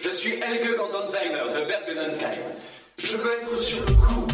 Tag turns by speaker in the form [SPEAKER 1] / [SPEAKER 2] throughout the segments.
[SPEAKER 1] Je suis Helge Constanzweiler de Bergenheim. Je veux être sur le coup.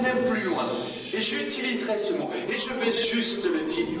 [SPEAKER 1] même plus loin. Et j'utiliserai ce mot. Et je vais juste le dire.